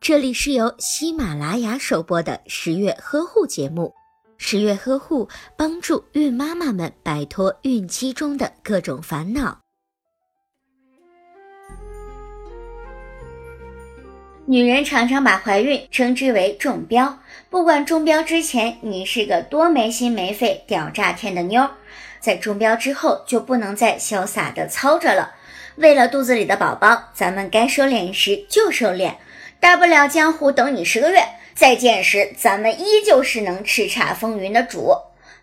这里是由喜马拉雅首播的十月呵护节目。十月呵护帮助孕妈妈们摆脱孕期中的各种烦恼。女人常常把怀孕称之为中标，不管中标之前你是个多没心没肺、屌炸天的妞，在中标之后就不能再潇洒的操着了。为了肚子里的宝宝，咱们该收敛时就收敛，大不了江湖等你十个月。再见时，咱们依旧是能叱咤风云的主。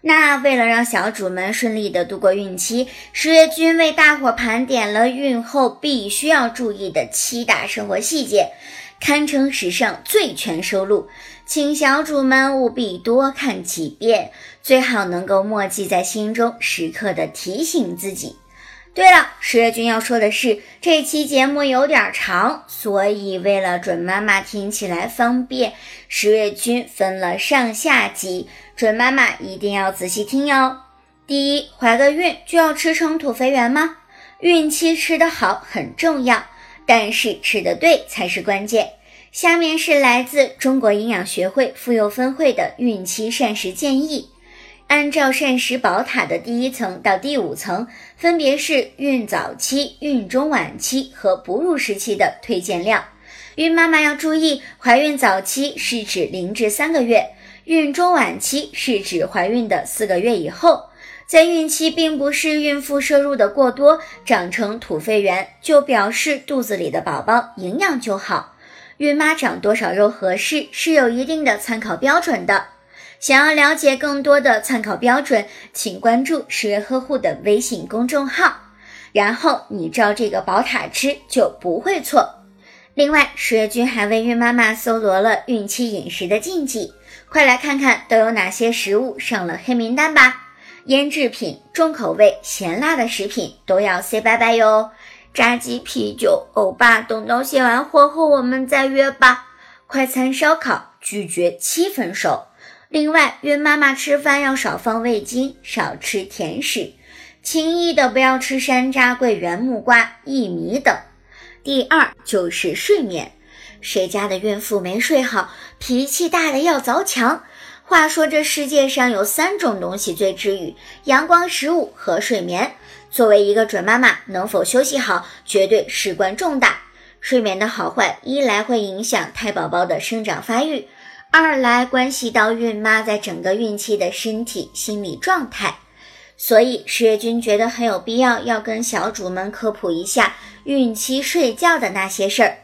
那为了让小主们顺利的度过孕期，十月君为大伙盘点了孕后必须要注意的七大生活细节，堪称史上最全收录，请小主们务必多看几遍，最好能够默记在心中，时刻的提醒自己。对了，十月君要说的是，这期节目有点长，所以为了准妈妈听起来方便，十月君分了上下集，准妈妈一定要仔细听哟。第一，怀个孕就要吃成土肥圆吗？孕期吃得好很重要，但是吃得对才是关键。下面是来自中国营养学会妇幼分会的孕期膳食建议。按照膳食宝塔的第一层到第五层，分别是孕早期、孕中晚期和哺乳时期的推荐量。孕妈妈要注意，怀孕早期是指零至三个月，孕中晚期是指怀孕的四个月以后。在孕期，并不是孕妇摄入的过多长成土肥圆就表示肚子里的宝宝营养就好。孕妈长多少肉合适是有一定的参考标准的。想要了解更多的参考标准，请关注十月呵护的微信公众号，然后你照这个宝塔吃就不会错。另外，十月君还为孕妈妈搜罗了孕期饮食的禁忌，快来看看都有哪些食物上了黑名单吧！腌制品、重口味、咸辣的食品都要 say 拜拜哟！炸鸡、啤酒、欧巴，等到卸完货后我们再约吧。快餐、烧烤，拒绝七分熟。另外，孕妈妈吃饭要少放味精，少吃甜食，轻易的不要吃山楂、桂圆、木瓜、薏米等。第二就是睡眠，谁家的孕妇没睡好，脾气大的要凿墙。话说这世界上有三种东西最治愈：阳光、食物和睡眠。作为一个准妈妈，能否休息好，绝对事关重大。睡眠的好坏，一来会影响胎宝宝的生长发育。二来关系到孕妈在整个孕期的身体、心理状态，所以十月君觉得很有必要要跟小主们科普一下孕期睡觉的那些事儿。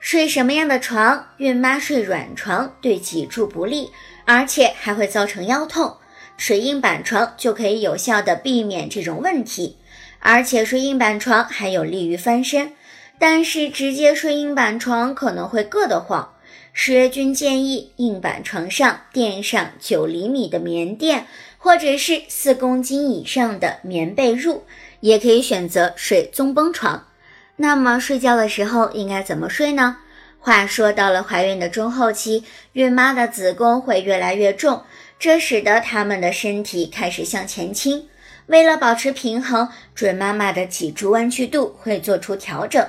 睡什么样的床？孕妈睡软床对脊柱不利，而且还会造成腰痛。睡硬板床就可以有效的避免这种问题，而且睡硬板床还有利于翻身。但是直接睡硬板床可能会硌得慌。十月君建议，硬板床上垫上九厘米的棉垫，或者是四公斤以上的棉被褥，也可以选择睡棕绷床。那么睡觉的时候应该怎么睡呢？话说到了怀孕的中后期，孕妈的子宫会越来越重，这使得她们的身体开始向前倾。为了保持平衡，准妈妈的脊柱弯曲度会做出调整。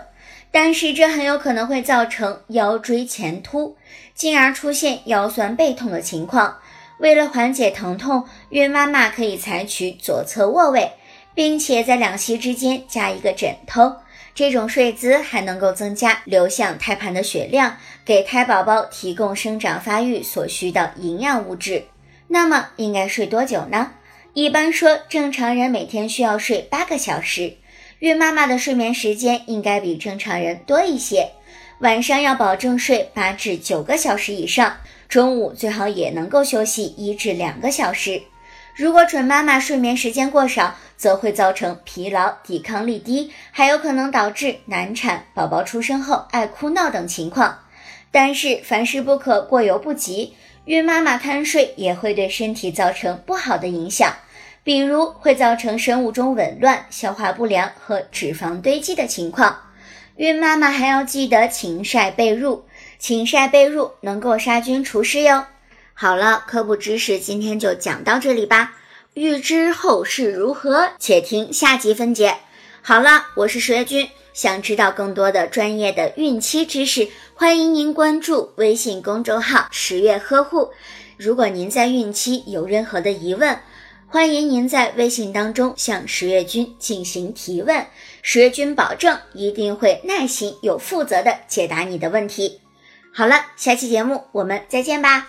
但是这很有可能会造成腰椎前凸，进而出现腰酸背痛的情况。为了缓解疼痛，孕妈妈可以采取左侧卧位，并且在两膝之间加一个枕头。这种睡姿还能够增加流向胎盘的血量，给胎宝宝提供生长发育所需的营养物质。那么应该睡多久呢？一般说，正常人每天需要睡八个小时。孕妈妈的睡眠时间应该比正常人多一些，晚上要保证睡八至九个小时以上，中午最好也能够休息一至两个小时。如果准妈妈睡眠时间过少，则会造成疲劳、抵抗力低，还有可能导致难产、宝宝出生后爱哭闹等情况。但是凡事不可过犹不及，孕妈妈贪睡也会对身体造成不好的影响。比如会造成生物钟紊乱、消化不良和脂肪堆积的情况。孕妈妈还要记得勤晒被褥，勤晒被褥能够杀菌除湿哟。好了，科普知识今天就讲到这里吧。欲知后事如何，且听下集分解。好了，我是十月君，想知道更多的专业的孕期知识，欢迎您关注微信公众号“十月呵护”。如果您在孕期有任何的疑问，欢迎您在微信当中向十月君进行提问，十月君保证一定会耐心、有负责的解答你的问题。好了，下期节目我们再见吧。